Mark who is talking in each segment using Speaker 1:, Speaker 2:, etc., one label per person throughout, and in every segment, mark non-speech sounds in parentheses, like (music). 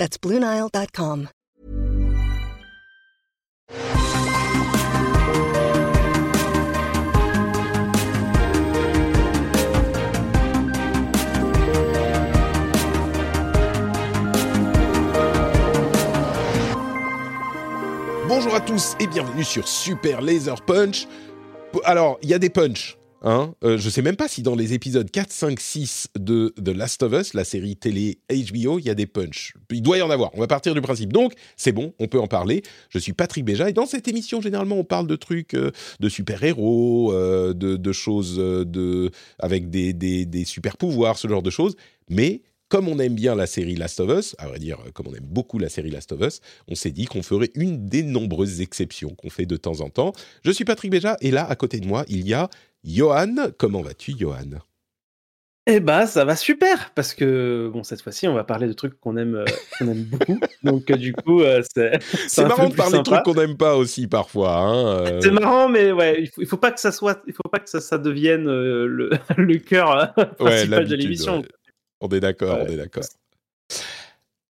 Speaker 1: That's BlueNile.com.
Speaker 2: Bonjour à tous et bienvenue sur Super Laser Punch. Alors, il y a des punchs. Hein euh, je sais même pas si dans les épisodes 4, 5, 6 de The Last of Us, la série télé HBO, il y a des punchs. Il doit y en avoir. On va partir du principe. Donc, c'est bon, on peut en parler. Je suis Patrick Béja et dans cette émission, généralement, on parle de trucs euh, de super-héros, euh, de, de, choses de, avec des, des, des super-pouvoirs, ce genre de choses. Mais comme on aime bien la série Last of Us, à vrai dire, comme on aime beaucoup la série Last of Us, on s'est dit qu'on ferait une des nombreuses exceptions qu'on fait de temps en temps. Je suis Patrick Béja et là, à côté de moi, il y a Johan. Comment vas-tu, Johan?
Speaker 3: Eh bah ça va super parce que bon cette fois-ci on va parler de trucs qu'on aime euh, qu'on aime beaucoup. (laughs) Donc euh, du coup euh, c'est
Speaker 2: c'est marrant de parler de trucs qu'on n'aime pas aussi parfois hein,
Speaker 3: c'est marrant mais ouais il faut, faut pas que ça soit il faut pas que ça, ça devienne le, (laughs) le cœur principal de l'émission
Speaker 2: on est d'accord, on est d'accord.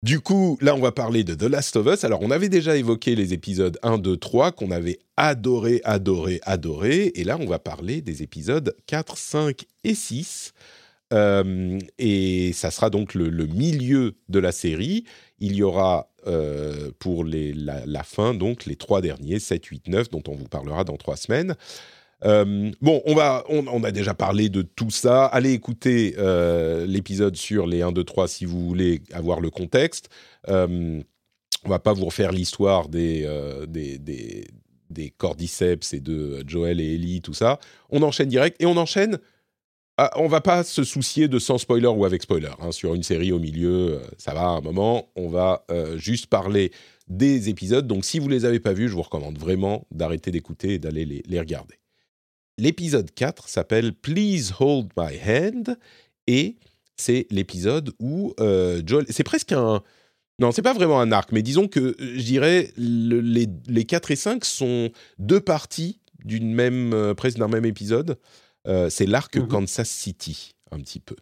Speaker 2: Du coup, là, on va parler de The Last of Us. Alors, on avait déjà évoqué les épisodes 1, 2, 3 qu'on avait adoré, adoré, adoré. Et là, on va parler des épisodes 4, 5 et 6. Euh, et ça sera donc le, milieu de la série. Il y aura euh, pour les, la, la, fin, donc les trois derniers, 7, 8, 9, dont on vous parlera dans trois semaines. Euh, bon, on, va, a déjà parlé de tout ça. Allez écouter euh, l'épisode sur les 1, 2, 3 si vous voulez avoir le contexte. Euh, on va pas vous refaire l'histoire des, euh, des, des, cordyceps et de Joel et Ellie, tout ça. On enchaîne direct et on enchaîne. Ah, on va pas se soucier de sans spoiler ou avec spoiler. Hein, sur une série au milieu, ça va un moment. On va juste parler des épisodes. Donc si vous les avez pas vus, je vous recommande vraiment d'arrêter d'écouter et d'aller les regarder l'épisode 4 s'appelle Please Hold My Hand et c'est l'épisode où euh, Joel. C'est presque un. Non, c'est pas vraiment un arc, mais disons que je dirais les, les 4 et 5 sont deux parties d'une même, euh, presque d'un même épisode. Euh, c'est l'arc mhm. Kansas City, un petit peu.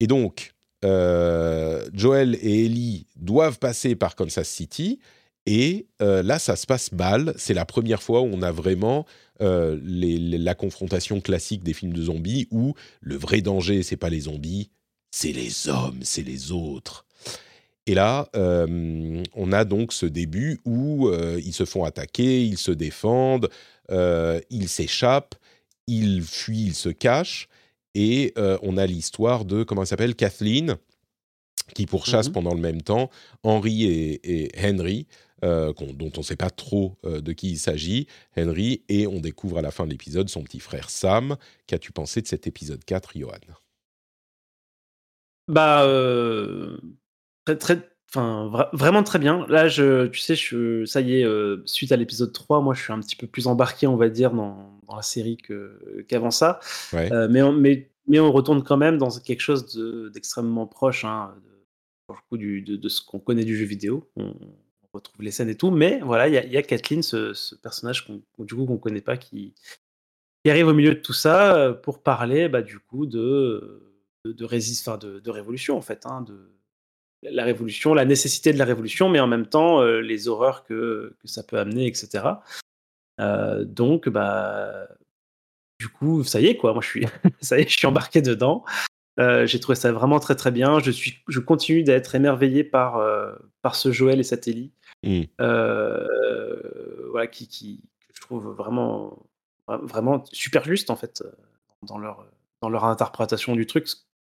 Speaker 2: Et donc, Joel et Ellie doivent passer par Kansas City. Et là, ça se passe mal. C'est la première fois où on a vraiment euh, la confrontation classique des films de zombies où le vrai danger, c'est pas les zombies, c'est les hommes, c'est les autres. Et là, euh, on a donc ce début où euh, ils se font attaquer, ils se défendent, ils s'échappent, ils fuient, ils se cachent. Et on a l'histoire de, comment elle s'appelle, Kathleen, qui pourchasse mmh pendant le même temps Henry et Henry, euh, dont on ne sait pas trop euh, de qui il s'agit, Henry, et on découvre à la fin de l'épisode son petit frère Sam. Qu'as-tu pensé de cet épisode 4, Johan?
Speaker 3: Bah, euh, très, très, enfin, vraiment très bien. Là, je, tu sais, je, ça y est, suite à l'épisode 3, moi, je suis un petit peu plus embarqué, on va dire, dans, la série qu'avant ça. mais, on, mais, mais on retourne quand même dans quelque chose d'extrêmement proche, hein, de, de, ce qu'on connaît du jeu vidéo. On, retrouve les scènes et tout. Mais voilà, il y, a Kathleen, ce, personnage qu'on, du coup qu'on connaît pas, qui, qui, arrive au milieu de tout ça euh, pour parler bah, du coup de de, de, de, révolution en fait, hein, de la révolution, la nécessité de la révolution, mais en même temps euh, les horreurs que, que, ça peut amener, etc. Euh, donc bah du coup, ça y est quoi, moi je suis, (laughs) ça y est, je suis embarqué dedans. j'ai trouvé ça vraiment très très bien. Je suis, je continue d'être émerveillé par par ce Joël et cette Ellie. Mmh. Euh, voilà, qui, qui, je trouve vraiment, vraiment super juste en fait dans leur, dans leur interprétation du truc,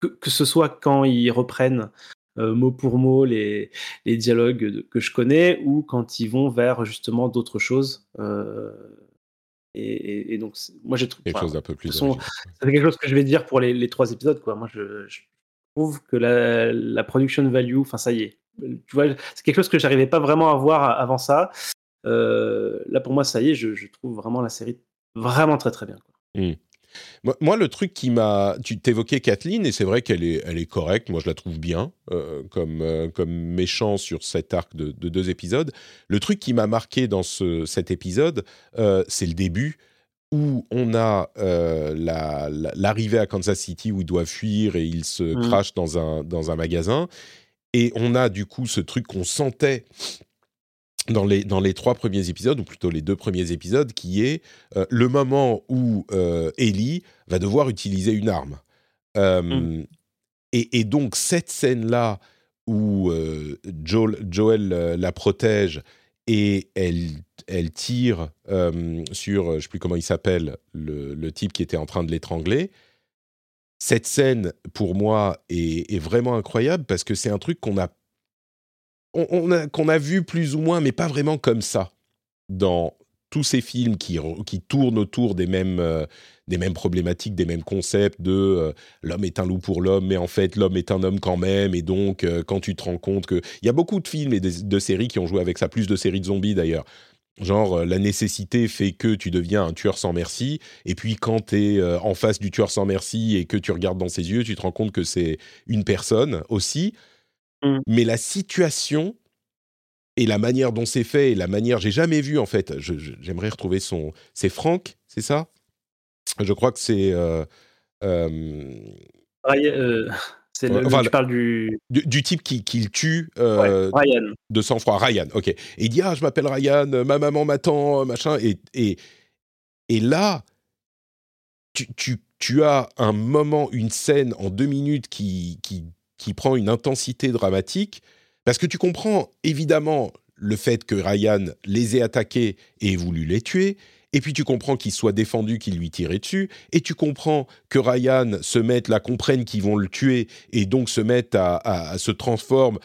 Speaker 3: que, que ce soit quand ils reprennent euh, mot pour mot les, les dialogues que je connais ou quand ils vont vers justement d'autres choses. Euh, et, et, donc, moi j'ai trouvé
Speaker 2: quelque chose d'un peu plus.
Speaker 3: C'est quelque chose que je vais dire pour les, les trois épisodes. Quoi. Moi je, je trouve que la, la production value, enfin ça y est, tu vois, c'est quelque chose que j'arrivais pas vraiment à voir avant ça. là, pour moi, ça y est, je, trouve vraiment la série vraiment très très bien.
Speaker 2: Mmh. Moi, le truc qui m'a. Tu t'évoquais Kathleen, et c'est vrai qu'elle est, elle est correcte. Moi, je la trouve bien euh, comme, euh, comme méchant sur cet arc de, deux épisodes. Le truc qui m'a marqué dans ce, cet épisode, euh, c'est le début où on a l'arrivée à Kansas City où il doit fuir et il se mmh. crache dans un, dans un magasin. Et on a du coup ce truc qu'on sentait dans les, dans les trois premiers épisodes, ou plutôt les deux premiers épisodes, qui est euh, le moment où euh, Ellie va devoir utiliser une arme. Euh, mm. et, donc, cette scène-là où Joel, Joel la protège et elle, elle tire sur, je ne sais plus comment il s'appelle, le, le, type qui était en train de l'étrangler, cette scène, pour moi, est, vraiment incroyable parce que c'est un truc qu'on a a, vu plus ou moins, mais pas vraiment comme ça, dans tous ces films qui, qui tournent autour des mêmes, euh, des mêmes problématiques, des mêmes concepts de euh, l'homme est un loup pour l'homme, mais en fait l'homme est un homme quand même, et donc euh, quand tu te rends compte que... Il y a beaucoup de films et de, séries qui ont joué avec ça, plus de séries de zombies d'ailleurs. Genre, la nécessité fait que tu deviens un tueur sans merci, et puis quand tu es en face du tueur sans merci et que tu regardes dans ses yeux, tu te rends compte que c'est une personne aussi. Mmh. Mais la situation et la manière dont c'est fait et la manière, j'ai jamais vu en fait. J'aimerais retrouver son. C'est Franck, c'est ça? Je crois que c'est. Euh,
Speaker 3: euh, euh c'est le, tu parles du...
Speaker 2: du... type qui, qui le tue euh,
Speaker 3: Ryan.
Speaker 2: de sang-froid. Ryan, ok. Et il dit Ah, je m'appelle Ryan, ma maman m'attend, machin. Et, et, et là, tu, tu, tu, as un moment, une scène en deux minutes qui, qui qui prend une intensité dramatique, parce que tu comprends évidemment le fait que Ryan les ait attaqués et ait voulu les tuer, et puis tu comprends qu'il soit défendu, qu'il lui tirait dessus, et tu comprends que Ryan se mette là, comprenne qu'ils vont le tuer, et donc se mette à, se transforme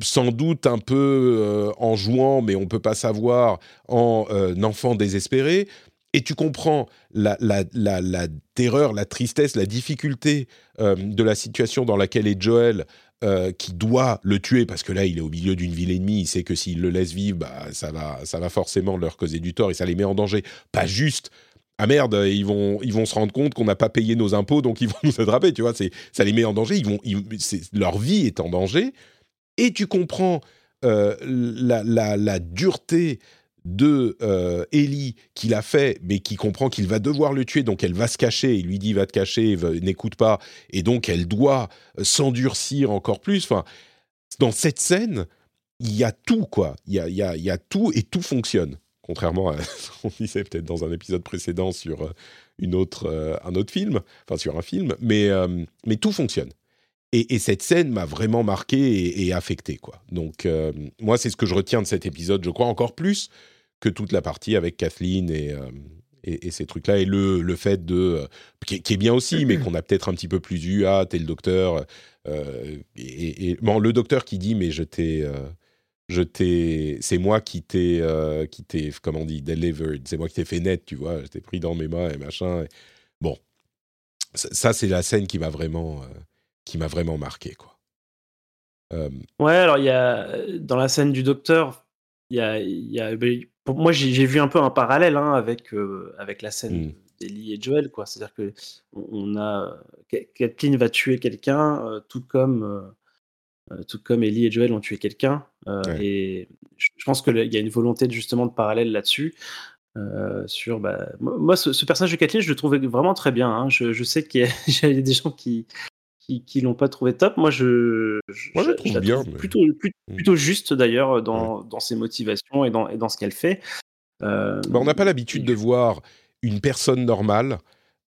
Speaker 2: sans doute un peu euh, en jouant, mais on peut pas savoir, en euh, enfant désespéré. Et tu comprends la, la, la, terreur, la tristesse, la difficulté euh, de la situation dans laquelle est Joel, euh, qui doit le tuer, parce que là, il est au milieu d'une ville ennemie, il sait que s'il le laisse vivre, bah, ça, va, ça va forcément leur causer du tort et ça les met en danger. Pas juste ah merde, ils vont, ils vont se rendre compte qu'on n'a pas payé nos impôts, donc ils vont (laughs) nous attraper, tu vois, ça les met en danger, ils vont, leur vie est en danger, et tu comprends euh, la, dureté de euh, Ellie qui l'a fait, mais qui comprend qu'il va devoir le tuer, donc elle va se cacher. Il lui dit va te cacher, n'écoute pas, et donc elle doit euh, s'endurcir encore plus. Enfin, dans cette scène, il y a tout quoi. Il y a, y, y a, tout et tout fonctionne. Contrairement à (laughs) ce qu'on disait peut-être dans un épisode précédent sur euh, une autre, un autre film, enfin sur un film, mais, mais tout fonctionne. Et, cette scène m'a vraiment marqué et, affecté, quoi. Donc, moi, c'est ce que je retiens de cet épisode, je crois, encore plus que toute la partie avec Kathleen et, euh, ces trucs-là. Et le, le fait de. Euh, qui, est bien aussi, mais qu'on a peut-être un petit peu plus eu. Ah, t'es le docteur. Euh, et, bon, le docteur qui dit, mais je t'ai. je t'ai, c'est moi qui t'ai, qui t'ai, comment on dit, delivered. C'est moi qui t'ai fait net, tu vois. Je t'ai pris dans mes mains et machin. Bon, ça, c'est la scène qui m'a vraiment, qui m'a vraiment marqué, quoi.
Speaker 3: Ouais, alors il y a dans la scène du docteur, il y a, y a ben, moi, j'ai vu un peu un parallèle hein, avec, euh, avec la scène mmh. d'Ellie et Joel. quoi. C'est-à-dire que on a Kathleen va tuer quelqu'un, euh, tout comme euh, tout comme Ellie et Joel ont tué quelqu'un. Et je pense qu'il y a une volonté justement de parallèle là-dessus. sur bah, moi, ce, personnage de Kathleen, je le trouvais vraiment très bien. Hein. Je, je, sais qu'il y, a (laughs) des gens qui, qui, qui l'ont pas trouvé top. Moi, je,
Speaker 2: Moi, je, trouve bien,
Speaker 3: plutôt, mm. plutôt, juste d'ailleurs dans, dans, ses motivations et dans, et dans ce qu'elle fait.
Speaker 2: Euh, bah, on n'a pas l'habitude de voir une personne normale.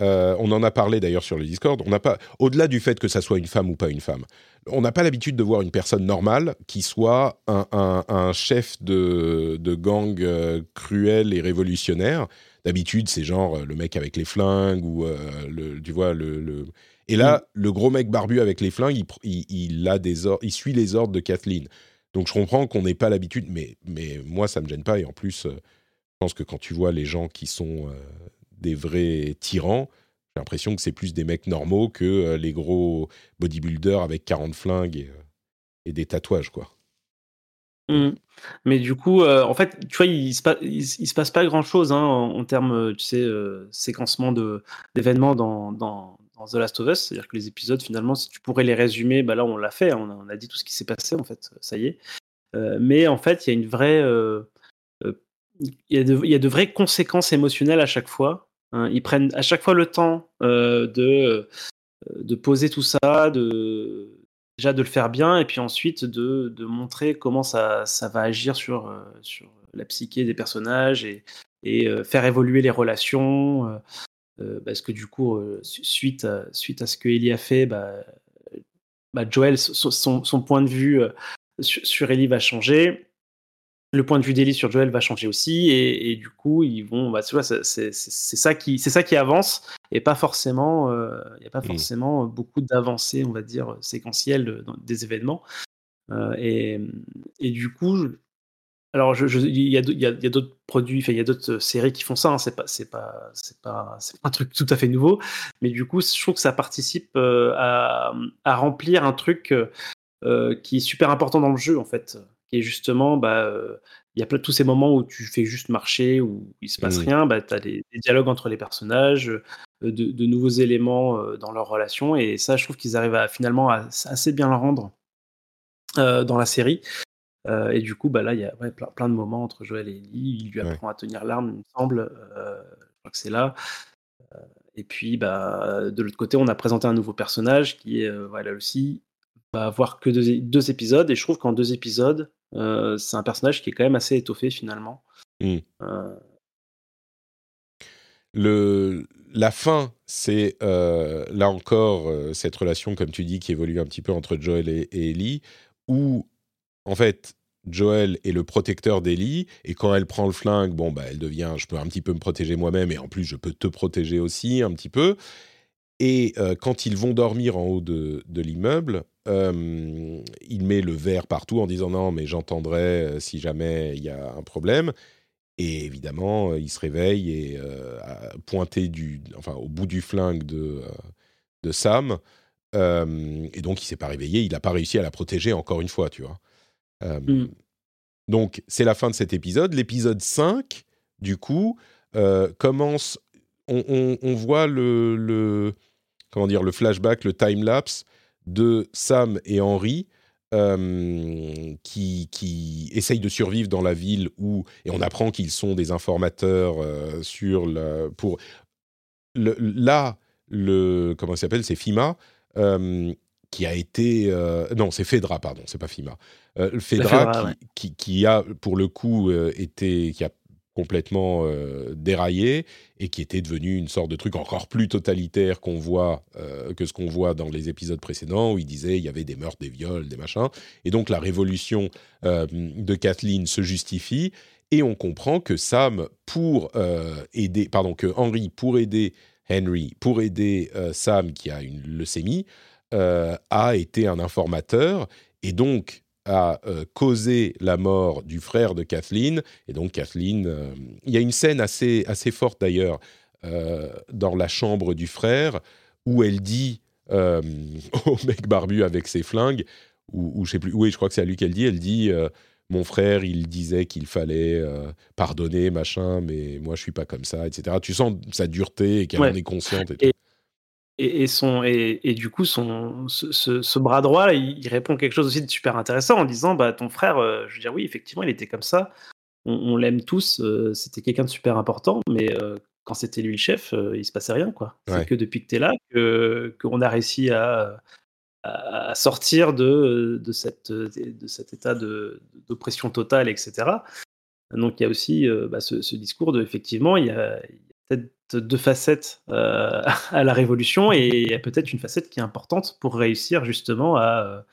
Speaker 2: Euh, on en a parlé d'ailleurs sur le Discord. On n'a pas, au-delà du fait que ça soit une femme ou pas une femme, on n'a pas l'habitude de voir une personne normale qui soit un, un, un chef de, de gang euh, cruel et révolutionnaire. D'habitude, c'est genre le mec avec les flingues ou le, tu vois le, le et là, mm. le gros mec barbu avec les flingues, il, a des il suit les ordres de Kathleen. Donc je comprends qu'on n'ait pas l'habitude, mais, mais moi, ça ne me gêne pas. Et en plus, euh, je pense que quand tu vois les gens qui sont euh, des vrais tyrans, j'ai l'impression que c'est plus des mecs normaux que euh, les gros bodybuilders avec 40 flingues. et des tatouages, quoi.
Speaker 3: Mmh. Mais du coup, en fait, tu vois, il se, se passe pas grand chose hein, en, termes, tu sais, séquencement d'événements dans, dans, The Last of Us. C'est-à-dire que les épisodes, finalement, si tu pourrais les résumer, bah là, on l'a fait. On a, on a, dit tout ce qui s'est passé, en fait. Ça y est. mais en fait, il y a une vraie. a de, il y a de vraies conséquences émotionnelles à chaque fois. Hein. Ils prennent à chaque fois le temps de, de poser tout ça, de déjà de le faire bien et puis ensuite de, de montrer comment ça, ça, va agir sur, euh, sur la psyché des personnages et, et euh, faire évoluer les relations. Euh, parce que du coup, suite, à, suite à ce que Ellie a fait, bah, bah Joel, son, son, point de vue sur, sur Ellie va changer. Le point de vue d'Ellie sur Joel va changer aussi. Et, du coup ils vont bah, c'est ça qui c'est ça qui avance. Et pas forcément euh, il n'y a pas mmh. forcément beaucoup d'avancées on va dire séquentielles des événements. Euh, et, et, du coup alors il y a, y a, d'autres produits il y a d'autres séries qui font ça hein, c'est pas c'est pas c'est pas c'est un truc tout à fait nouveau mais du coup je trouve que ça participe euh, à, à, remplir un truc qui est super important dans le jeu en fait qui est justement, bah, euh, il y a plein, tous ces moments où tu fais juste marcher, où il se passe mmh. rien, bah, tu as des, dialogues entre les personnages, euh, de, nouveaux éléments euh, dans leur relation, et ça, je trouve qu'ils arrivent à finalement assez bien le rendre dans la série. Et du coup, bah, là, il y a plein, de moments entre Joël et Ellie, il lui apprend à tenir l'arme, il me semble, je crois que c'est là. Et puis, bah, de l'autre côté, on a présenté un nouveau personnage qui est, voilà aussi, va avoir que deux, épisodes, et je trouve qu'en deux épisodes, euh, c'est un personnage qui est quand même assez étoffé finalement.
Speaker 2: Mmh. Euh. Le, la fin, c'est euh, là encore cette relation, comme tu dis, qui évolue un petit peu entre Joel et, Ellie, où en fait Joel est le protecteur d'Ellie, et quand elle prend le flingue, bon, bah, elle devient, je peux un petit peu me protéger moi-même, et en plus, je peux te protéger aussi un petit peu. Et quand ils vont dormir en haut de, l'immeuble, il met le verre partout en disant non, mais j'entendrai si jamais il y a un problème. Et évidemment, il se réveille et pointé du, enfin, au bout du flingue de, de Sam. et donc, il s'est pas réveillé. Il n'a pas réussi à la protéger encore une fois, tu vois. Mmh. Donc, c'est la fin de cet épisode. L'épisode 5, du coup, commence. On, on, voit le, le, comment dire, le flashback, le time lapse de Sam et Henry. Euh, qui, qui essayent de survivre dans la ville où et on apprend qu'ils sont des informateurs euh, sur le pour le, là le comment ça s'appelle c'est FIMA euh, qui a été non c'est Fedra pardon c'est pas FIMA Fedra, qui, qui, qui, a pour le coup été qui a complètement euh, déraillé et qui était devenu une sorte de truc encore plus totalitaire qu'on voit euh, que ce qu'on voit dans les épisodes précédents où il disait il y avait des meurtres, des viols, des machins. Et donc la révolution euh, de Kathleen se justifie et on comprend que Sam pour aider pardon que Henry pour aider Henry pour aider Sam qui a une leucémie a été un informateur et donc a euh, causé la mort du frère de Kathleen. Et donc Kathleen, euh, il y a une scène assez, assez forte d'ailleurs euh, dans la chambre du frère où elle dit (laughs) au mec barbu avec ses flingues, ou, je sais plus, oui, je crois que c'est à lui qu'elle dit, elle dit mon frère, il disait qu'il fallait pardonner, machin, mais moi je suis pas comme ça, etc. Tu sens sa dureté et qu'elle en est consciente et, tout.
Speaker 3: Et, son, et, du coup, son, ce, bras droit, il, répond quelque chose aussi de super intéressant en disant bah, Ton frère, euh, je veux dire, oui, effectivement, il était comme ça. On, l'aime tous. Euh, c'était quelqu'un de super important. Mais euh, quand c'était lui le chef, il se passait rien. quoi. C'est que depuis que tu es là qu'on a réussi à, à sortir de, de, cette, de cet état d'oppression totale, etc. Donc il y a aussi bah, ce, discours de effectivement, il y a, peut-être deux facettes euh, (laughs) à la révolution et il y a peut-être une facette qui est importante pour réussir justement à,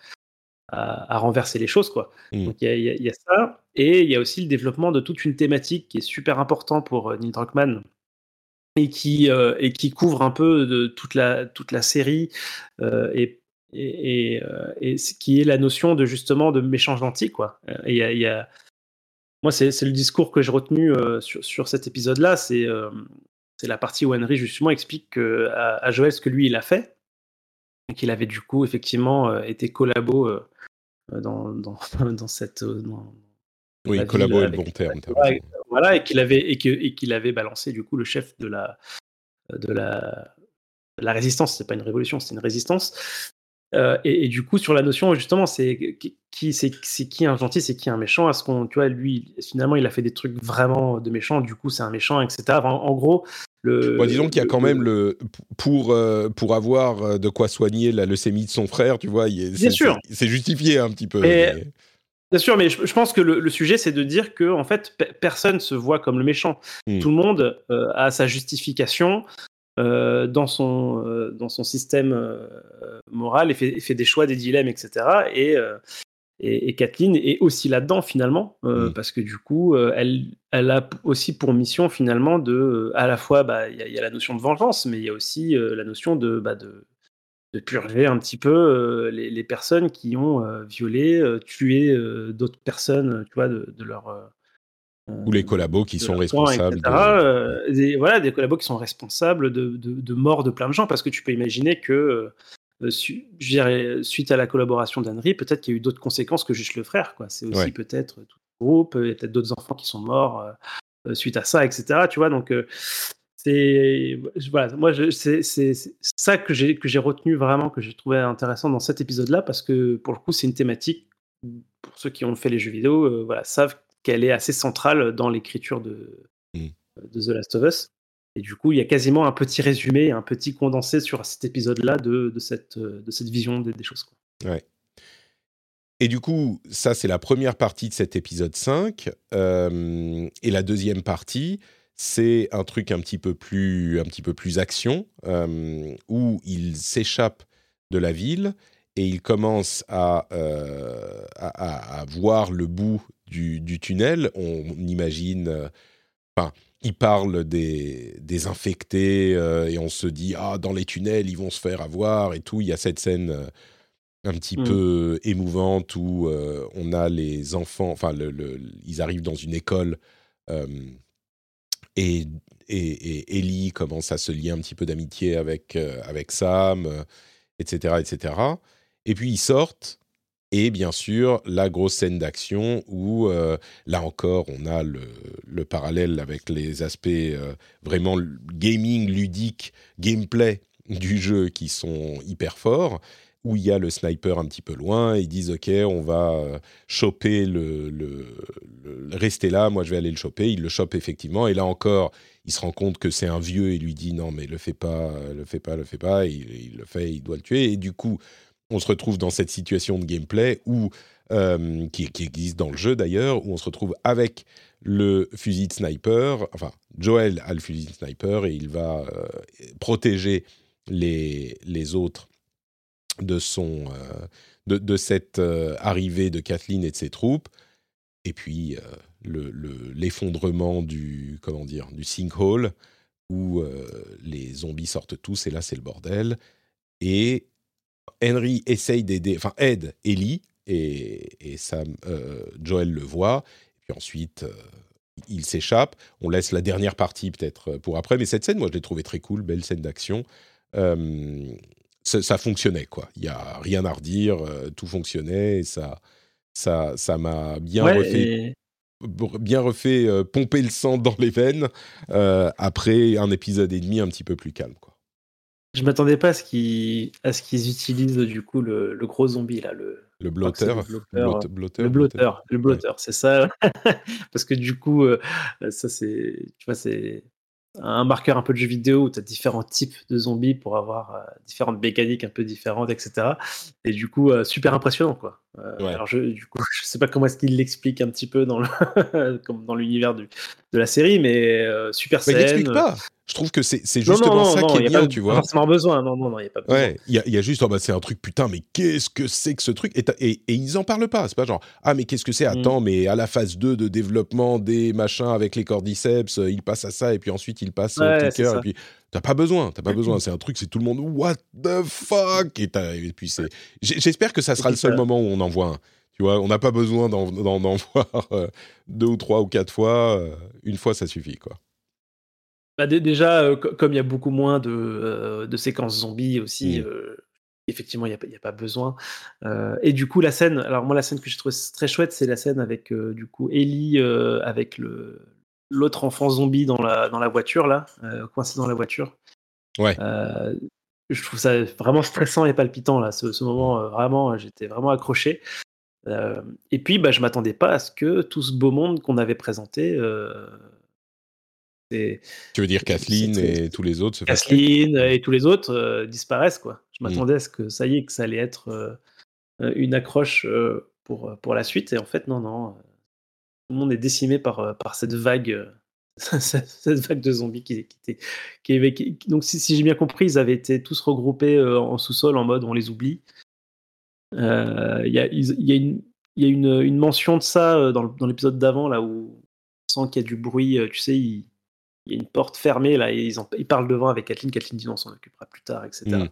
Speaker 3: à, renverser les choses. Quoi. Mmh. Donc il y, a ça et il y a aussi le développement de toute une thématique qui est super important pour euh, Neil Druckmann et qui, euh, et qui couvre un peu de toute, la, toute la série et et, et, ce qui est la notion de justement de méchant gentil quoi. Et y a, moi c'est le discours que j'ai retenu sur, sur, cet épisode là, c'est c'est la partie où Henry justement explique à, à, Joël ce que lui il a fait. Qu'il avait du coup effectivement euh, été collabo euh, dans, dans, (laughs) dans cette.
Speaker 2: oui, collabo est le bon terme.
Speaker 3: voilà, et qu'il avait, et qu'il avait balancé du coup le chef de la, de la, la résistance. C'est pas une révolution, c'est une résistance. Euh, et, du coup, sur la notion, justement, c'est qui, c'est, qui un gentil, c'est qui un méchant? Est-ce qu'on, tu vois, lui, finalement, il a fait des trucs vraiment de méchant, du coup, c'est un méchant, etc. en gros,
Speaker 2: le, disons qu'il y a quand même le pour euh, pour avoir euh, de quoi soigner la leucémie de son frère, tu vois, c'est, sûr, c'est justifié un petit peu.
Speaker 3: Bien sûr, mais je, pense que le, sujet, c'est de dire que en fait, personne se voit comme le méchant. Hmm. Tout le monde a sa justification. Euh, dans, son, euh, dans son système euh, moral et fait, fait, des choix, des dilemmes, etc. Et, et, Kathleen est aussi là-dedans finalement, mm. parce que du coup, elle, elle a aussi pour mission finalement de, à la fois, bah, il y, a la notion de vengeance, mais il y a aussi la notion de, bah, de, de, purger un petit peu les, les, personnes qui ont violé, tué d'autres personnes, tu vois, de, de leur
Speaker 2: ou les collabos qui sont responsables.
Speaker 3: Euh, des, voilà, des collabos qui sont responsables de, de, mort de plein de gens, parce que tu peux imaginer que euh, suite à la collaboration d'Henry, peut-être qu'il y a eu d'autres conséquences que juste le frère. Quoi. C'est aussi peut-être tout le groupe, il y a peut-être d'autres enfants qui sont morts euh, suite à ça, etc. Tu vois, donc c'est voilà, moi c'est ça que j'ai que j'ai retenu vraiment, que j'ai trouvé intéressant dans cet épisode-là, parce que pour le coup, c'est une thématique pour ceux qui ont fait les jeux vidéo, voilà, savent qu'elle est assez centrale dans l'écriture de, mmh. de The Last of Us. Et du coup, il y a quasiment un petit résumé, un petit condensé sur cet épisode-là de, de, cette, de cette vision des, choses.
Speaker 2: Quoi. Ouais. Et du coup, ça, c'est la première partie de cet épisode 5. Euh, et la deuxième partie, c'est un truc un petit peu plus, un petit peu plus action, euh, où il s'échappe de la ville et il commence à, euh, à, à, voir le bout du, tunnel, on imagine. Euh, enfin, il parle des, des infectés euh, et on se dit ah dans les tunnels ils vont se faire avoir et tout. Il y a cette scène euh, un petit mm. peu émouvante où on a les enfants, enfin le, ils arrivent dans une école et, et, Ellie commence à se lier un petit peu d'amitié avec, avec Sam, etc., etc. Et puis ils sortent et bien sûr, la grosse scène d'action où, euh, là encore, on a le, parallèle avec les aspects euh, vraiment gaming, ludique, gameplay du jeu qui sont hyper forts, où il y a le sniper un petit peu loin, ils disent ok, on va euh, choper le, rester là, moi je vais aller le choper, il le chope effectivement, et là encore, il se rend compte que c'est un vieux et lui dit non mais le fais pas, le fais pas, le fais pas, il le fait, il doit le tuer, et du coup on se retrouve dans cette situation de gameplay euh, qui, existe dans le jeu d'ailleurs, où on se retrouve avec le fusil de sniper. Enfin, Joel a le fusil de sniper et il va euh, protéger les, les autres de, son, euh, de, cette arrivée de Kathleen et de ses troupes. Et puis l'effondrement du comment dire du sinkhole où les zombies sortent tous et là c'est le bordel. Et Henry essaye d'aider, enfin aide Ellie et, et Sam, euh, Joel le voit. Et puis ensuite, euh, il s'échappe. On laisse la dernière partie peut-être pour après. Mais cette scène, moi, je l'ai trouvée très cool, belle scène d'action. Euh, ça, fonctionnait, quoi. Il n'y a rien à redire, tout fonctionnait et ça, ça, ça m'a bien refait. bien refait pomper le sang dans les veines après un épisode et demi un petit peu plus calme. Quoi.
Speaker 3: Je m'attendais pas à ce qu'ils utilisent du coup le, le, gros zombie là le
Speaker 2: le
Speaker 3: le blotteur le blotteur c'est ça (laughs) parce que du coup euh, ça c'est tu vois c'est un marqueur un peu de jeu vidéo où tu as différents types de zombies pour avoir euh, différentes mécaniques un peu différentes, etc. Et du coup, euh, super impressionnant, quoi. Alors, je, du coup, je sais pas comment est-ce qu'il l'explique un petit peu dans (laughs) dans l'univers de la série, mais super scène. Mais il
Speaker 2: pas. Je trouve que c'est justement ça qui est bien, tu vois.
Speaker 3: forcément besoin, non, non, non, il n'y a pas besoin.
Speaker 2: Ouais, il y, a juste, oh bah, c'est un truc, putain, mais qu'est-ce que c'est que ce truc? Et, et, et, ils en parlent pas, c'est pas genre, ah, mais qu'est-ce que c'est? Mm. Attends, mais à la phase 2 de développement des machins avec les cordyceps, euh, il passe à ça, et puis ensuite il passe au clicker, et puis t'as pas besoin, t'as pas besoin, c'est un truc, c'est tout le monde, what the fuck Et, et puis c'est. J'espère que ça sera le seul moment où on en voit un. Tu vois, on n'a pas besoin d'en (laughs) voir euh, deux ou trois ou quatre fois, euh, une fois ça suffit, quoi.
Speaker 3: Bah, déjà, euh, comme il y a beaucoup moins de, euh, de séquences zombies aussi, mmh. euh, effectivement, il n'y a, a, pas besoin. et du coup, la scène, alors moi, la scène que j'ai trouvée très chouette, c'est la scène avec du coup Ellie avec le l'autre enfant zombie dans la, dans la voiture, là, coincé dans la voiture.
Speaker 2: Ouais.
Speaker 3: je trouve ça vraiment stressant et palpitant, là, ce, ce moment, vraiment, j'étais vraiment accroché. et puis, bah, je m'attendais pas à ce que tout ce beau monde qu'on avait présenté
Speaker 2: tu veux dire Kathleen et tous les autres
Speaker 3: Kathleen et tous les autres euh, disparaissent quoi. Je mm. m'attendais à ce que ça y est que ça allait être euh, une accroche euh, pour pour la suite et en fait non non tout le monde est décimé par par cette vague (laughs) cette vague de zombies qui, qui, qui, qui donc si, j'ai bien compris ils avaient été tous regroupés en sous-sol en mode on les oublie. Il y a, y a, une, y a une, une, mention de ça dans, l'épisode d'avant là où on sent qu'il y a du bruit tu sais ils il y a une porte fermée là, et ils, ils parlent devant avec Kathleen. Kathleen dit on s'en occupera plus tard, etc. Mm.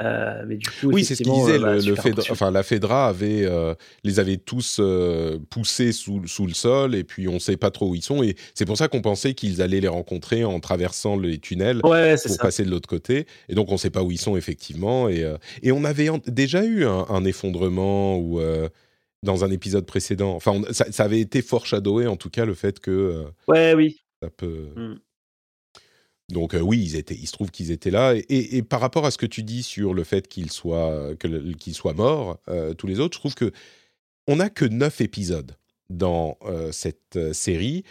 Speaker 3: Euh, mais du coup,
Speaker 2: oui, c'est ce qu'il disait. Euh, le, bah, enfin, la Fedra avait, euh, les avait tous poussés sous, sous, le sol, et puis on ne sait pas trop où ils sont. Et c'est pour ça qu'on pensait qu'ils allaient les rencontrer en traversant les tunnels pour passer de l'autre côté. Et donc, on ne sait pas où ils sont effectivement. Et, et on avait déjà eu un, effondrement ou dans un épisode précédent. Enfin, ça, ça, avait été foreshadowé en tout cas le fait que.
Speaker 3: ouais, oui.
Speaker 2: Ça peut. Mmh. Donc oui, ils étaient, il se trouve qu'ils étaient là. Et, par rapport à ce que tu dis sur le fait qu'ils soient, qu'ils soient morts, tous les autres, je trouve que on n'a que neuf épisodes dans cette série.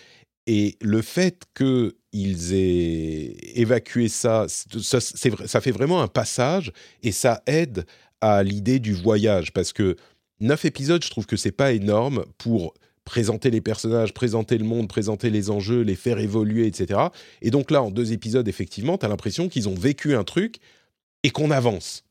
Speaker 2: Et le fait qu'ils aient évacué ça, ça, ça, fait vraiment un passage et ça aide à l'idée du voyage. Parce que neuf épisodes, je trouve que c'est pas énorme pour présenter les personnages, présenter le monde, présenter les enjeux, les faire évoluer, etc. Et donc là, en deux épisodes, effectivement, tu as l'impression qu'ils ont vécu un truc et qu'on avance.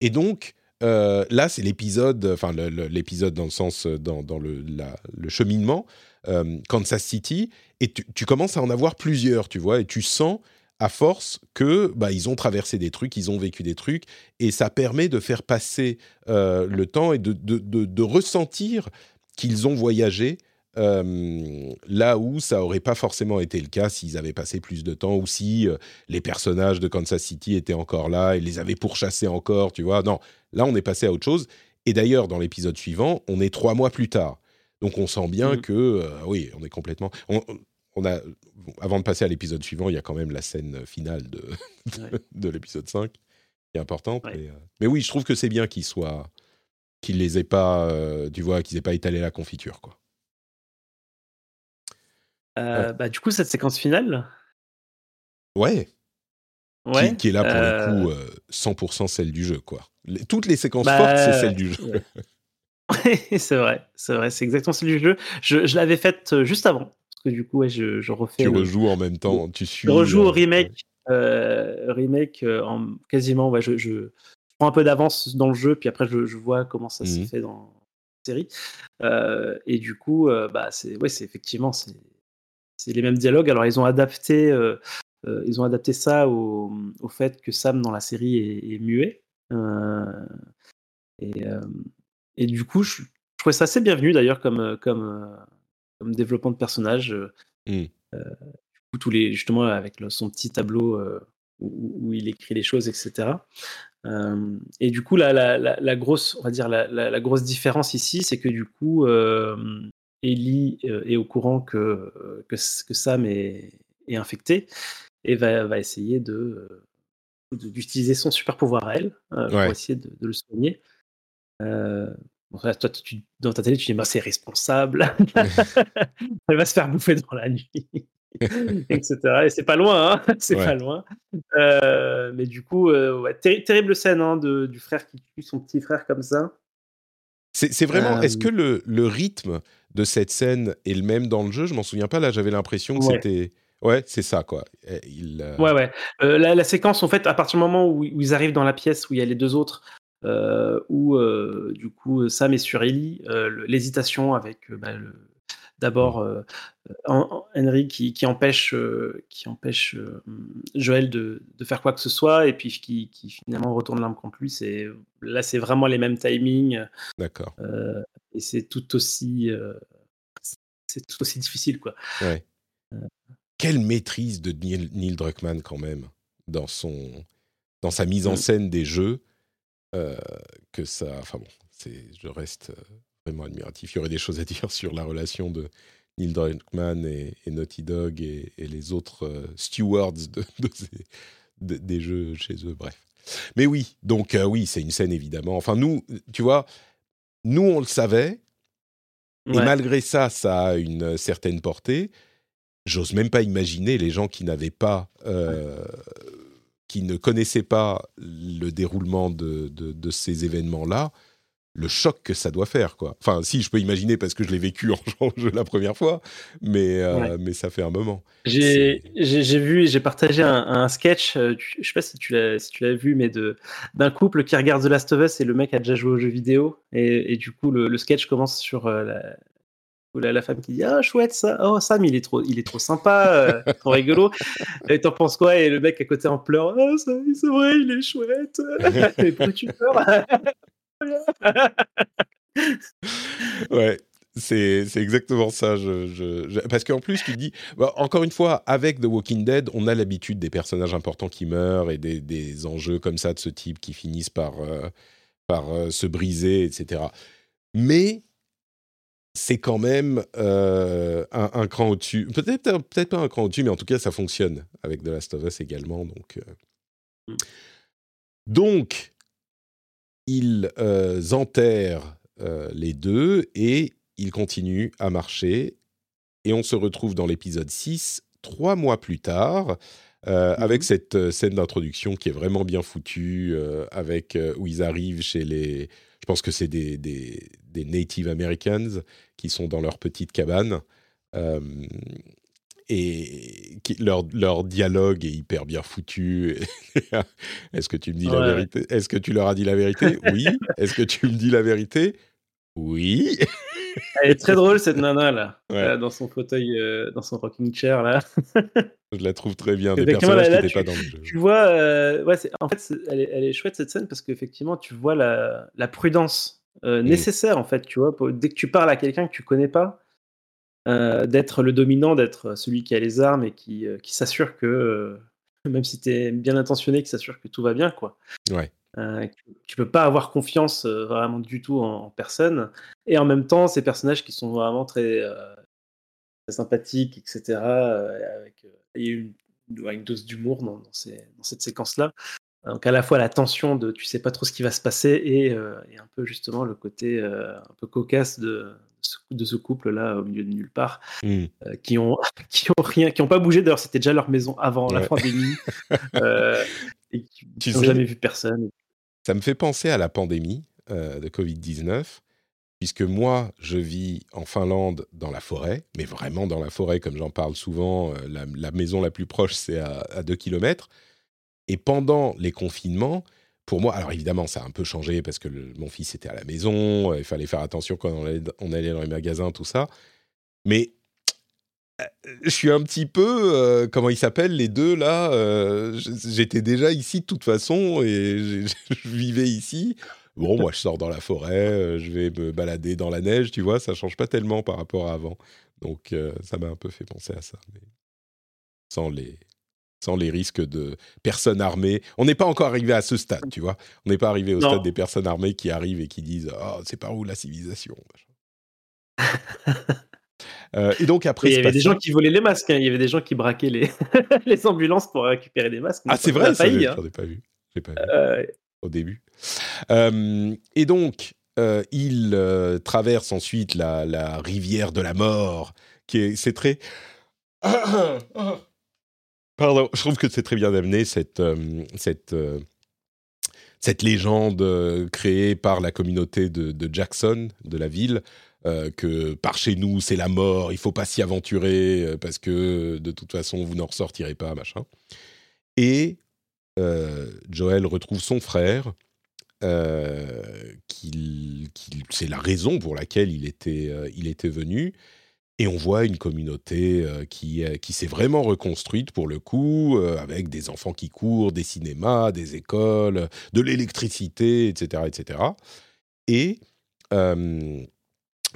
Speaker 2: Et donc, euh, là, c'est l'épisode, enfin l'épisode dans le sens, euh, dans, le, cheminement, euh, Kansas City, et tu, commences à en avoir plusieurs, tu vois, et tu sens à force que bah, ils ont traversé des trucs, ils ont vécu des trucs, et ça permet de faire passer le temps et de ressentir qu'ils ont voyagé euh, là où ça aurait pas forcément été le cas s'ils avaient passé plus de temps ou si euh, les personnages de Kansas City étaient encore là et les avaient pourchassés encore, tu vois. Non, là on est passé à autre chose. Et d'ailleurs, dans l'épisode suivant, on est trois mois plus tard. Donc on sent bien mmh. que, euh, oui, on est complètement... On, a, avant de passer à l'épisode suivant, il y a quand même la scène finale de, (laughs) de, l'épisode 5 qui est importante. Mais, mais, oui, je trouve que c'est bien qu'ils soient qu'ils les aient pas, euh, tu vois, qu'ils aient pas étalé la confiture, quoi.
Speaker 3: Euh, bah, du coup, cette séquence finale?
Speaker 2: Ouais. Ouais. Qui, est là pour le coup 100% euh, celle du jeu, quoi. toutes les séquences bah, fortes, c'est celle du jeu. (laughs) (laughs)
Speaker 3: C'est vrai, c'est vrai, c'est exactement celle du jeu. Je, je l'avais faite juste avant, parce que du coup, ouais, je, je refais.
Speaker 2: Tu rejoues en même temps, tu suis.
Speaker 3: Je rejoue au remake, remake en quasiment, ouais, je, je, prends un peu d'avance dans le jeu, puis après je, vois comment ça se mmh fait dans la série. Euh, et du coup, euh, bah, c'est ouais, effectivement c'est les mêmes dialogues. Alors ils ont adapté, euh, ils ont adapté ça au, au, fait que Sam dans la série est, muet. et, et du coup, je, trouvais ça assez bienvenu d'ailleurs comme, comme, comme développement de personnage. Mmh. tous les, justement avec son petit tableau où, où, il écrit les choses, etc. Euh, et du coup, la, la, la, grosse, on va dire la, grosse différence ici, c'est que du coup, euh, Ellie euh, est au courant que, que, que Sam est, est, infecté et va, va essayer de d'utiliser son super pouvoir à elle pour essayer de, de, le soigner. toi, tu, dans ta télé, tu dis bah, c'est responsable. (laughs) elle va se faire bouffer dans la nuit. (laughs) etc. Et c'est pas loin, hein (laughs) c'est pas loin. Euh, mais du coup, euh, ouais, terrible scène hein, de, du frère qui tue son petit frère comme ça.
Speaker 2: C'est vraiment. Est-ce que le, le, rythme de cette scène est le même dans le jeu? Je m'en souviens pas. Là, j'avais l'impression que c'était. Ouais, c'est ça, quoi.
Speaker 3: Il, euh Ouais, ouais. La, la, séquence, en fait, à partir du moment où, ils arrivent dans la pièce où il y a les deux autres, où du coup Sam est sur Ellie, l'hésitation avec bah, D'abord, euh, Henry qui, empêche, euh, qui empêche euh, Joël de, faire quoi que ce soit, et puis qui, finalement retourne l'arme contre lui. C'est là, c'est vraiment les mêmes timings.
Speaker 2: D'accord.
Speaker 3: et c'est tout aussi, c'est tout aussi difficile, quoi.
Speaker 2: Quelle maîtrise de Neil, Druckmann quand même dans son, dans sa mise en mmh. scène des jeux. que ça. Enfin bon, je reste vraiment admiratif. Il y aurait des choses à dire sur la relation de Neil Druckmann et, Naughty Dog et, les autres stewards de, des jeux chez eux. Bref. Mais oui, donc oui, c'est une scène évidemment. Enfin, nous, tu vois, nous, on le savait. Et malgré ça, ça a une certaine portée. J'ose même pas imaginer les gens qui n'avaient pas, euh, qui ne connaissaient pas le déroulement de, de ces événements-là, le choc que ça doit faire, quoi. Enfin, si, je peux imaginer parce que je l'ai vécu en (laughs) jeu la première fois, mais, euh, mais ça fait un moment.
Speaker 3: J'ai vu, j'ai partagé un, sketch, euh, je sais pas si tu l'as si tu vu, mais d'un couple qui regarde The Last of Us et le mec a déjà joué aux jeux vidéo, et, du coup, le, sketch commence sur euh, la, la, femme qui dit ah chouette ça oh Sam il est trop il est trop sympa trop rigolo. (laughs) Et t'en penses quoi? Et le mec à côté en pleurant oh, c'est vrai il est chouette. (laughs) Et pourquoi tu pleures? (laughs)
Speaker 2: ouais, c'est, exactement ça. Parce qu'en plus, tu dis, bah, encore une fois, avec The Walking Dead, on a l'habitude des personnages importants qui meurent et des, enjeux comme ça de ce type qui finissent par, euh, par euh, se briser, etc. Mais c'est quand même euh, un, cran au-dessus. Peut-être, peut-être pas un cran au-dessus, mais en tout cas, ça fonctionne avec The Last of Us également. Donc, mm. donc ils euh, enterrent euh, les deux et ils continuent à marcher. Et on se retrouve dans l'épisode 6, trois mois plus tard, euh, avec mhm. cette scène d'introduction qui est vraiment bien foutue, avec où ils arrivent chez les... Je pense que c'est des, des, des, Native Americans qui sont dans leur petite cabane et leur, leur, dialogue est hyper bien foutu. (laughs) Est-ce que tu me dis la vérité? Est-ce que tu leur as dit la vérité? Oui. Est-ce que tu me dis la vérité? Oui. (laughs)
Speaker 3: Elle est très drôle cette (laughs) nana là, dans son fauteuil, euh, dans son rocking chair là.
Speaker 2: Je la trouve très bien. Des personnages qui n'étaient pas dans le jeu.
Speaker 3: Tu vois, euh, ouais, en fait, elle est, elle est, chouette cette scène parce qu'effectivement, tu vois la, la prudence euh, mmh. nécessaire en fait. Tu vois, dès que tu parles à quelqu'un que tu connais pas, euh, d'être le dominant, d'être celui qui a les armes et qui, euh, qui s'assure que, euh, (laughs) même si tu es bien intentionné, qui s'assure que tout va bien, quoi.
Speaker 2: Ouais.
Speaker 3: tu peux pas avoir confiance vraiment du tout en, personne. Et en même temps, ces personnages qui sont vraiment très, sympathiques, etc., avec il y a une, une dose d'humour dans, dans, cette séquence-là. Donc à la fois la tension de tu sais pas trop ce qui va se passer et, et un peu justement le côté un peu cocasse de, de ce couple-là au milieu de nulle part, mmh. euh, qui ont (laughs) qui ont rien, qui ont pas bougé. D'ailleurs, c'était déjà leur maison avant la pandémie, (laughs) euh, et qui n'ont jamais vu personne.
Speaker 2: Ça me fait penser à la pandémie euh, de Covid 19 puisque moi, je vis en Finlande dans la forêt, mais vraiment dans la forêt, comme j'en parle souvent. La, maison la plus proche, c'est à, à 2 km. Et pendant les confinements, pour moi, alors évidemment, ça a un peu changé parce que mon fils était à la maison, euh, il fallait faire attention quand on allait, dans les magasins, tout ça. Mais euh, je suis un petit peu, euh, comment ils s'appellent les deux là J'étais déjà ici de toute façon et (laughs) je vivais ici. Bon, moi je sors dans la forêt, je vais me balader dans la neige, tu vois, ça change pas tellement par rapport à avant. Donc ça m'a un peu fait penser à ça. Sans les, sans les risques de personnes armées. On n'est pas encore arrivé à ce stade, tu vois. On n'est pas arrivé au stade des personnes armées qui arrivent et qui disent oh, c'est par où la civilisation? (laughs) Euh, et donc après,
Speaker 3: il y avait des gens qui volaient les masques. Hein. Il y avait des gens qui braquaient les, (laughs) les ambulances pour récupérer des masques.
Speaker 2: Ah, c'est vrai, ça, hein. j'en ai pas vu. pas vu euh, au début. Euh, et donc, il traverse ensuite la, la, rivière de la mort, qui est, c'est très (clears throat) Pardon, je trouve que c'est très bien amené cette, euh, cette, euh, cette légende euh, créée par la communauté de, Jackson, de la ville, que par chez nous c'est la mort, il faut pas s'y aventurer parce que de toute façon vous n'en ressortirez pas, machin. Et Joël retrouve son frère, c'est la raison pour laquelle il était, il était venu. Et on voit une communauté euh, qui, euh, qui s'est vraiment reconstruite pour le coup, euh, avec des enfants qui courent, des cinémas, des écoles, de l'électricité, etc., etc. Et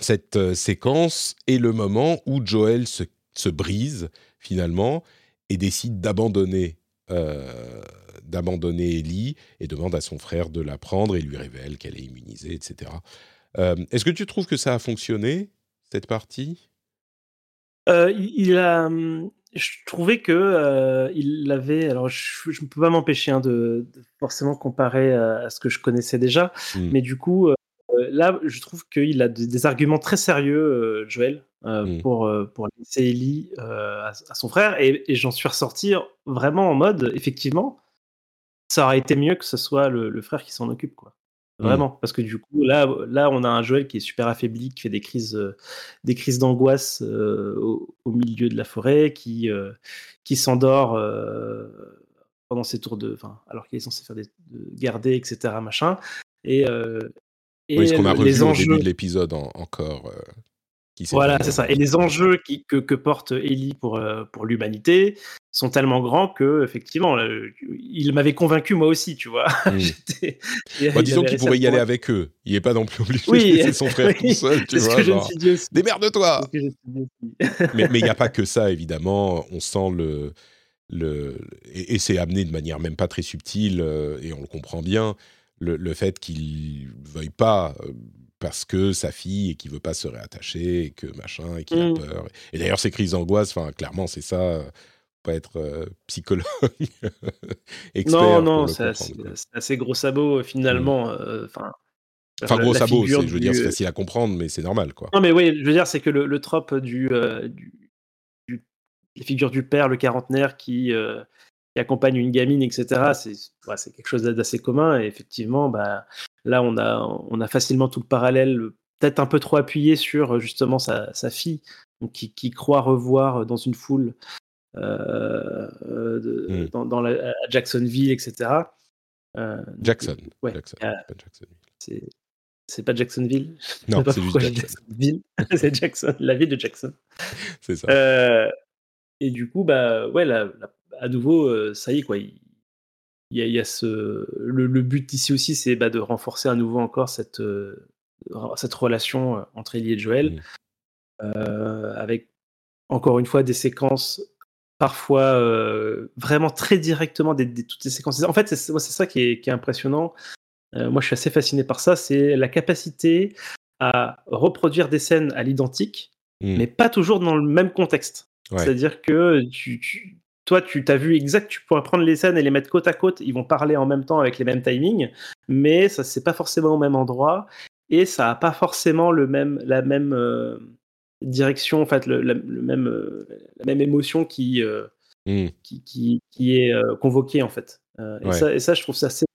Speaker 2: cette séquence est le moment où Joël se, se brise finalement et décide d'abandonner d'abandonner Ellie et demande à son frère de la prendre et lui révèle qu'elle est immunisée, etc. Est-ce que tu trouves que ça a fonctionné, cette partie?
Speaker 3: Euh, il, a, hum, je trouvais que il avait. Alors, je ne peux pas m'empêcher hein, de, forcément comparer à, ce que je connaissais déjà, mmh. mais du coup, là, je trouve qu'il a des, arguments très sérieux, Joël, mmh. pour, pour laisser Ellie à, son frère, et, j'en suis ressorti vraiment en mode, effectivement, ça aurait été mieux que ce soit le, frère qui s'en occupe, quoi. Mmh. Vraiment, parce que du coup, là, là, on a un Joël qui est super affaibli, qui fait des crises, des crises d'angoisse au, milieu de la forêt, qui, qui s'endort pendant ses tours de, enfin, alors qu'il est censé faire des, de garder, etc., machin. Et,
Speaker 2: et oui, ce qu'on a revu au début de l'épisode encore.
Speaker 3: qui voilà, c'est ça. Et les enjeux qui, que, que, porte Ellie pour, pour l'humanité sont tellement grands que, effectivement, il m'avait convaincu moi aussi, tu vois. (laughs)
Speaker 2: Mmh. disons qu'il pourrait y aller avec eux. Il n'est pas non plus obligé oui, de laisser son (laughs) frère tout seul, tu vois. Démerde-toi (laughs) Mais il n'y a pas que ça, évidemment. On sent le. le et, c'est amené de manière même pas très subtile, et on le comprend bien le, fait qu'il veuille pas euh, parce que sa fille et qu'il veut pas se réattacher et que machin et qu'il a mmh. peur. Et d'ailleurs, ces crises d'angoisse, enfin, clairement, c'est ça. Euh, pas être euh, psychologue (laughs)
Speaker 3: expert. Non, non, c'est assez, gros sabot finalement.
Speaker 2: Mmh. Enfin. Enfin, gros sabot, je veux dire, c'est facile à comprendre, mais c'est normal, quoi.
Speaker 3: Non, mais oui, je veux dire, c'est que le, le trope du, du, du, les figures du père, le quarantenaire qui, accompagne une gamine, etc. C'est quelque chose d'assez commun. Et effectivement, bah, là, on a, on a facilement tout le parallèle, peut-être un peu trop appuyé sur justement sa, fille, qui, croit revoir dans une foule euh, mmh. dans, la, à Jacksonville, etc.
Speaker 2: Euh, Jackson.
Speaker 3: Ouais, c'est pas Jacksonville. (laughs)
Speaker 2: Non, c'est juste Jackson. (laughs)
Speaker 3: c'est Jackson, la ville de Jackson. (laughs)
Speaker 2: C'est ça.
Speaker 3: Euh, et du coup, bah ouais, la, à nouveau, ça y est, quoi. Il, y a, ce, le, but ici aussi, c'est bah, de renforcer à nouveau encore cette, cette relation entre Ellie et Joël, mmh. avec encore une fois des séquences parfois vraiment très directement des, toutes ces séquences. En fait, c'est ça qui est, qui est impressionnant. moi, je suis assez fasciné par ça. C'est la capacité à reproduire des scènes à l'identique, mmh. mais pas toujours dans le même contexte. C'est-à-dire que tu, toi, tu t'as vu exact, tu pourrais prendre les scènes et les mettre côte à côte, ils vont parler en même temps avec les mêmes timings, mais ça c'est pas forcément au même endroit et ça a pas forcément le même, la même euh, direction, en fait, le, même, euh, la même émotion qui, euh, mmh. qui, qui, qui, est convoquée en fait. Et, ça, et, ça, je trouve ça assez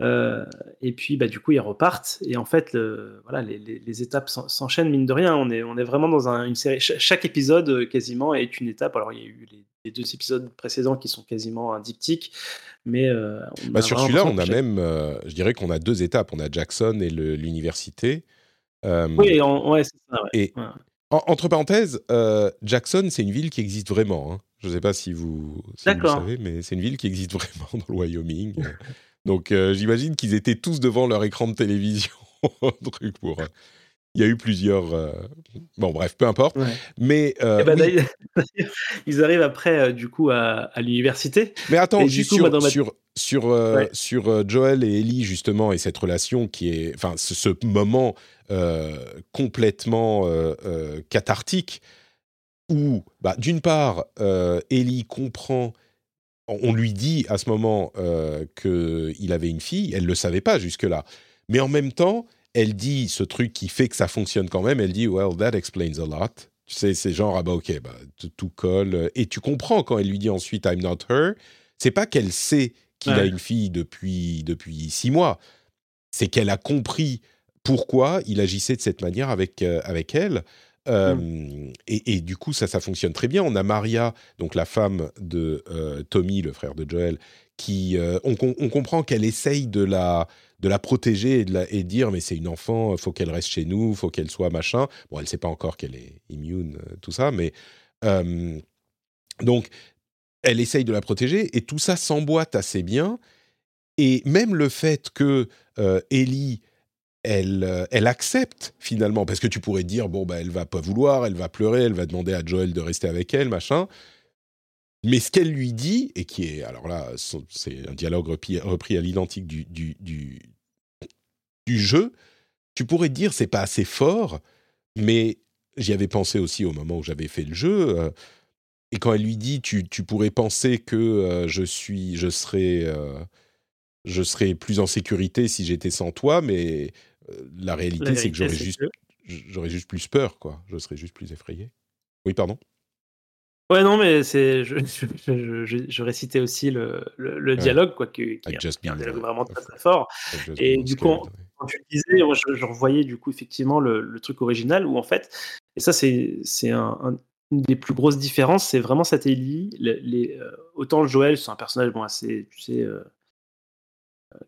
Speaker 3: euh, et puis, bah, du coup, ils repartent. Et en fait, voilà, les, étapes s'enchaînent, mine de rien. On est, on est vraiment dans une série. chaque épisode, euh, quasiment, est une étape. Alors, il y a eu les, deux épisodes précédents qui sont quasiment un diptyque. Mais euh,
Speaker 2: bah, sur celui-là, on a même, je dirais qu'on a deux étapes. On a Jackson et l'université.
Speaker 3: Oui, ouais, c'est ça.
Speaker 2: Et entre parenthèses, Jackson, c'est une ville qui existe vraiment. Hein. Je ne sais pas si vous, si vous savez, mais c'est une ville qui existe (laughs) vraiment dans le Wyoming. Donc euh, j'imagine qu'ils étaient tous devant leur écran de télévision, (laughs) truc pour. Euh, il y a eu plusieurs. Euh, bon, bref, peu importe. Mais
Speaker 3: eh ben, (laughs) ils arrivent après, du coup, à, l'université.
Speaker 2: Mais attends, juste sur, sur, sur, Joel et Ellie justement et cette relation qui est, enfin, ce, moment complètement cathartique où, bah, d'une part, Ellie comprend on lui dit à ce moment euh, qu'il avait une fille, elle ne le savait pas jusque-là. Mais en même temps, elle dit ce truc qui fait que ça fonctionne quand même, elle dit, well, that explains a lot. Tu sais, c'est genre, ah bah ok, bah, tout, colle. Et tu comprends quand elle lui dit ensuite, I'm not her, c'est pas qu'elle sait qu'il a une fille depuis, depuis six mois, c'est qu'elle a compris pourquoi il agissait de cette manière avec, euh, avec elle. Mmh. et, du coup, ça, ça fonctionne très bien. On a Maria, donc la femme de Tommy, le frère de Joel, qui, on, comprend qu'elle essaye de la, de la protéger et de, la, et dire mais c'est une enfant, faut qu'elle reste chez nous, faut qu'elle soit machin. Bon, elle ne sait pas encore qu'elle est immune, tout ça, mais donc elle essaye de la protéger et tout ça s'emboîte assez bien. Et même le fait que Ellie euh, elle, accepte finalement, parce que tu pourrais dire, bon, bah, elle va pas vouloir, elle va pleurer, elle va demander à Joel de rester avec elle, machin. Mais ce qu'elle lui dit, et qui est, alors là, c'est un dialogue repris, à l'identique du, du, du, du, jeu, tu pourrais te dire c'est pas assez fort, mais j'y avais pensé aussi au moment où j'avais fait le jeu. Euh, et quand elle lui dit, tu, tu pourrais penser que euh, je suis, je serais, euh, je serais plus en sécurité si j'étais sans toi, mais la réalité, c'est que j'aurais juste, j'aurais juste plus peur, quoi. Je serais juste plus effrayé. Oui, pardon?
Speaker 3: Ouais, non, mais c'est, (laughs) je, je, je, je, récitais aussi le, le, dialogue, quoi, qui, qui est un dialogue vraiment très, très fort. Et du coup, quand tu le disais, moi, je, revoyais du coup effectivement le, le, truc original où en fait, et ça c'est, c'est un, une des plus grosses différences, c'est vraiment cette Ellie. Les, les euh, autant Joël, c'est un personnage bon, assez, tu sais, euh,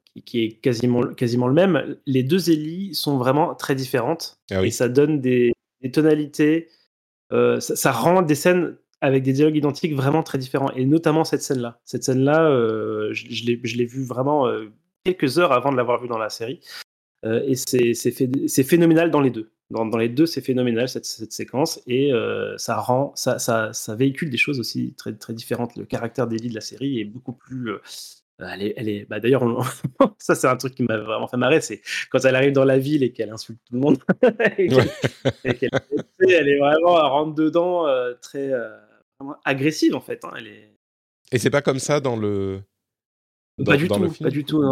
Speaker 3: qui, qui, est quasiment, quasiment le même. Les deux Ellie sont vraiment très différentes ah et ça donne des, des tonalités. Euh, ça, ça, rend des scènes avec des dialogues identiques vraiment très différents. Et notamment cette scène-là. Cette scène-là, euh, je, je l'ai vue vraiment euh, quelques heures avant de l'avoir vue dans la série. Euh, et c'est phénoménal dans les deux. Dans, dans les deux, c'est phénoménal cette, cette, séquence. Et euh, ça rend, ça, ça, ça, véhicule des choses aussi très, très différentes. Le caractère d'Ellie de la série est beaucoup plus. Euh, elle est, elle est bah d'ailleurs, (laughs) ça c'est un truc qui m'a vraiment fait marrer, c'est quand elle arrive dans la ville et qu'elle insulte tout le monde, (laughs) et qu'elle, elle est vraiment, elle rentre dedans très, agressive en fait. Hein, elle est...
Speaker 2: Et c'est pas comme ça dans le.
Speaker 3: Dans, pas du tout, pas du tout.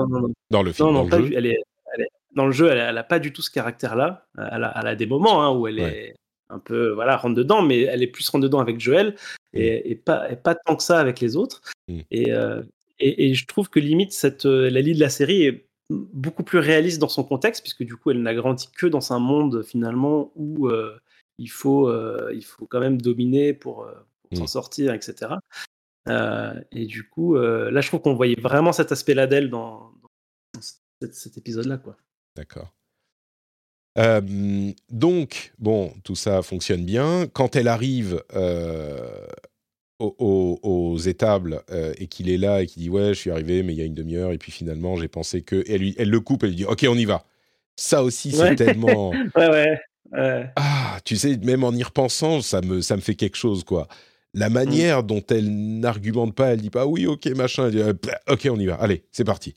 Speaker 2: Dans le film, dans le jeu?
Speaker 3: Elle est, dans le jeu, elle, n'a pas du tout ce caractère-là. Elle a, elle a, des moments hein, où elle est un peu voilà rentre dedans, mais elle est plus rentre dedans avec Joël et, mm. pas, et pas tant que ça avec les autres. Mm. Euh, et, et, je trouve que limite cette euh, la ligne de la série est beaucoup plus réaliste dans son contexte, puisque du coup elle n'a grandi que dans un monde finalement où euh, il faut il faut quand même dominer pour, s'en mm. sortir, etc. Euh, et du coup, euh, là, je trouve qu'on voyait vraiment cet aspect-là d'elle dans, cet, épisode-là, quoi.
Speaker 2: D'accord. Euh, donc, bon, tout ça fonctionne bien. Quand elle arrive aux, aux, étables et qu'il est là et qu'il dit ouais, je suis arrivé, mais il y a une demi-heure et puis finalement j'ai pensé que elle, lui, elle le coupe, elle lui dit ok, on y va. Ça aussi, c'est tellement. (laughs)
Speaker 3: ouais, ouais.
Speaker 2: Ah, tu sais, même en y repensant, ça me, ça me fait quelque chose, quoi la manière dont elle n'argumente pas, elle dit pas oui, ok, machin, elle dit euh, bah, ok, on y va, allez, c'est parti.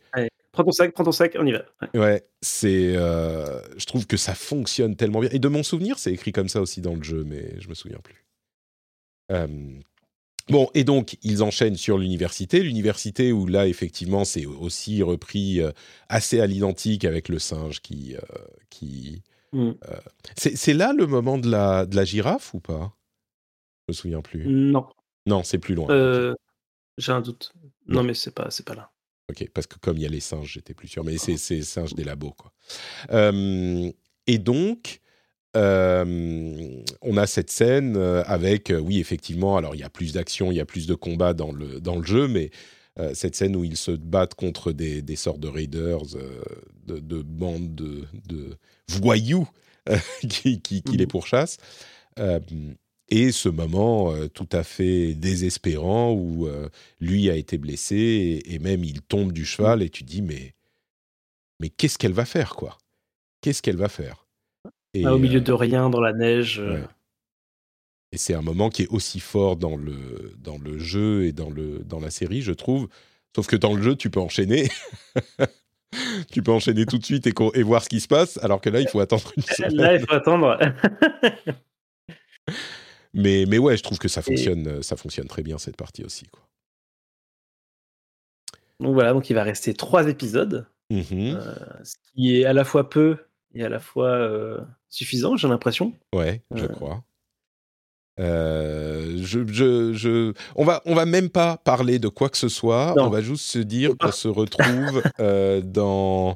Speaker 3: prends ton sac, prends ton sac, on y va.
Speaker 2: Ouais, c'est, euh, je trouve que ça fonctionne tellement bien. Et de mon souvenir, c'est écrit comme ça aussi dans le jeu, mais je me souviens plus. bon, et donc ils enchaînent sur l'université, l'université où là effectivement c'est aussi repris euh, assez à l'identique avec le singe qui, qui. Mmh. c'est là le moment de la de la girafe ou pas? Me souviens plus.
Speaker 3: Non.
Speaker 2: Non, c'est plus loin.
Speaker 3: Euh, j'ai un doute. Non, mais c'est pas, c'est pas là.
Speaker 2: Ok, parce que comme il y a les singes, j'étais plus sûr. Mais c'est, c'est singes des labos, quoi. Euh, et donc, euh, on a cette scène avec, oui, effectivement, alors il y a plus d'action, il y a plus de combats dans le, dans le jeu, mais cette scène où ils se battent contre des, des sortes de raiders, de, de, bandes de, de voyous (laughs) qui, qui, qui, les mmh pourchassent et ce moment euh, tout à fait désespérant où euh, lui a été blessé et, même il tombe du cheval et tu dis mais mais qu'est-ce qu'elle va faire quoi? Qu'est-ce qu'elle va faire?
Speaker 3: Et, Au milieu de euh, rien dans la neige.
Speaker 2: Et c'est un moment qui est aussi fort dans le dans le jeu et dans le dans la série, je trouve. Sauf que dans le jeu, tu peux enchaîner. (laughs) tu peux enchaîner tout de suite et, et, voir ce qui se passe, alors que là, il faut attendre une semaine. (laughs)
Speaker 3: Là, il faut attendre. (laughs)
Speaker 2: Mais, mais ouais, je trouve que ça fonctionne, euh, ça fonctionne très bien cette partie aussi. Quoi.
Speaker 3: Donc voilà, donc il va rester trois épisodes, mmh euh, ce qui est à la fois peu et à la fois euh, suffisant, j'ai l'impression.
Speaker 2: Ouais, je crois. je, je, je, on va, on va même pas parler de quoi que ce soit. On va juste se dire qu'on se retrouve dans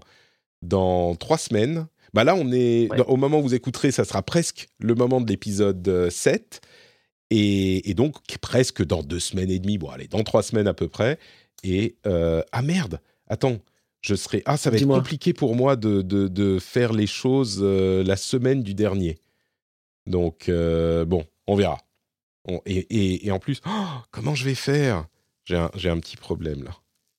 Speaker 2: dans trois semaines bah là, on est au moment où vous écouterez, ça sera presque le moment de l'épisode 7. Euh, et, donc, presque dans deux semaines et demie, bon, allez, dans trois semaines à peu près. Et euh, ah merde, attends, je serai. Ah, ça va être compliqué pour moi de, de, faire les choses euh, la semaine du dernier. Donc, bon, on verra. et, et, en plus, oh, comment je vais faire? J'ai un, un petit problème là.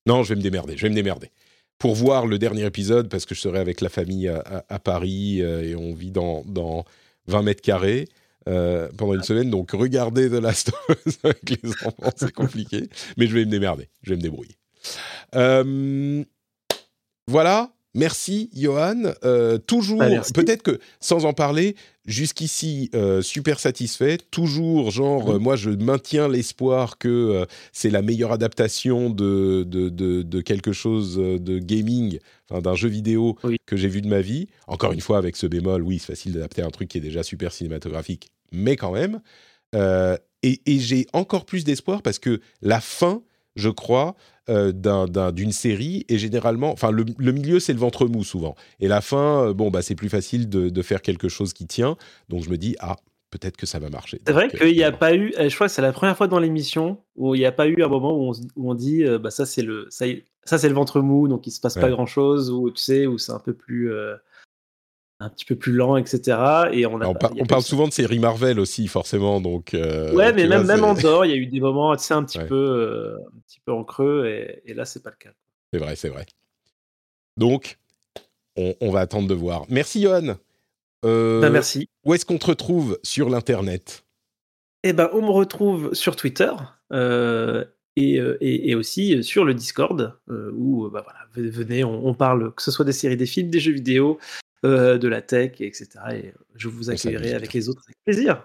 Speaker 2: Non, je vais me démerder, je vais me démerder pour voir le dernier épisode, parce que je serai avec la famille à, Paris euh, et on vit dans, dans 20 mètres carrés. pendant une semaine. Donc, regardez The Last of (laughs) avec les enfants, c'est compliqué. mais je vais me démerder, je vais me débrouiller. voilà, Merci Johan. Euh, toujours, bah, peut-être que sans en parler, jusqu'ici euh, super satisfait. Toujours, genre, euh, moi je maintiens l'espoir que c'est la meilleure adaptation de, de, quelque chose de gaming, enfin d'un jeu vidéo que j'ai vu de ma vie. Encore une fois, avec ce bémol, oui, c'est facile d'adapter un truc qui est déjà super cinématographique, mais quand même. et j'ai encore plus d'espoir parce que la fin, je crois, euh, d'une série et généralement, enfin le, milieu c'est le ventre mou souvent et la fin, euh, bon bah c'est plus facile de, faire quelque chose qui tient. Donc je me dis ah peut-être que ça va marcher.
Speaker 3: C'est vrai qu'il n'y a pas eu, je crois que c'est la première fois dans l'émission où il n'y a pas eu un moment où on, dit euh, bah ça c'est le ça, ça c'est le ventre mou donc il se passe pas grand chose ou tu sais où c'est un peu plus un petit peu plus lent, etc. Et on,
Speaker 2: on, parle souvent de séries Marvel aussi, forcément. Donc,
Speaker 3: euh, ouais, mais même, même en dehors, il y a eu des moments tu sais, un, petit peu, euh, un petit peu en creux, et, et là, c'est pas le cas.
Speaker 2: C'est vrai, c'est vrai. Donc, on, va attendre de voir. Merci, Johan.
Speaker 3: Euh, ben, merci.
Speaker 2: Où est-ce qu'on te retrouve sur l'Internet?
Speaker 3: Eh ben, on me retrouve sur Twitter. Et, et, et, aussi sur le Discord, où bah, voilà, venez, on, on, parle, que ce soit des séries, des films, des jeux vidéo, euh, de la tech, etc. Et je vous accueillerai avec les autres avec plaisir.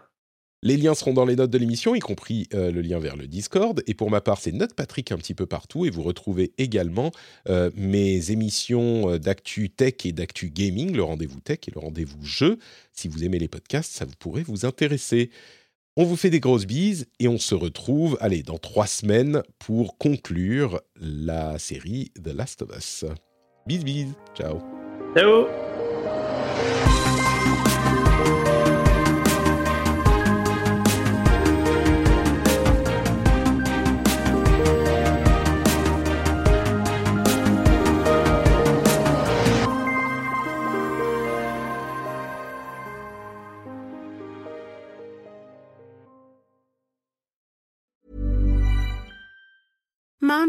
Speaker 2: Les liens seront dans les notes de l'émission, y compris euh, le lien vers le Discord. Et pour ma part, c'est Note Patrick un petit peu partout. Et vous retrouvez également euh, mes émissions d'actu tech et d'actu gaming, le rendez-vous tech et le rendez-vous jeu. Si vous aimez les podcasts, ça vous pourrait vous intéresser. On vous fait des grosses bises et on se retrouve, allez, dans trois semaines pour conclure la série The Last of Us. Bis bis, ciao.
Speaker 3: Ciao.
Speaker 4: Thank you.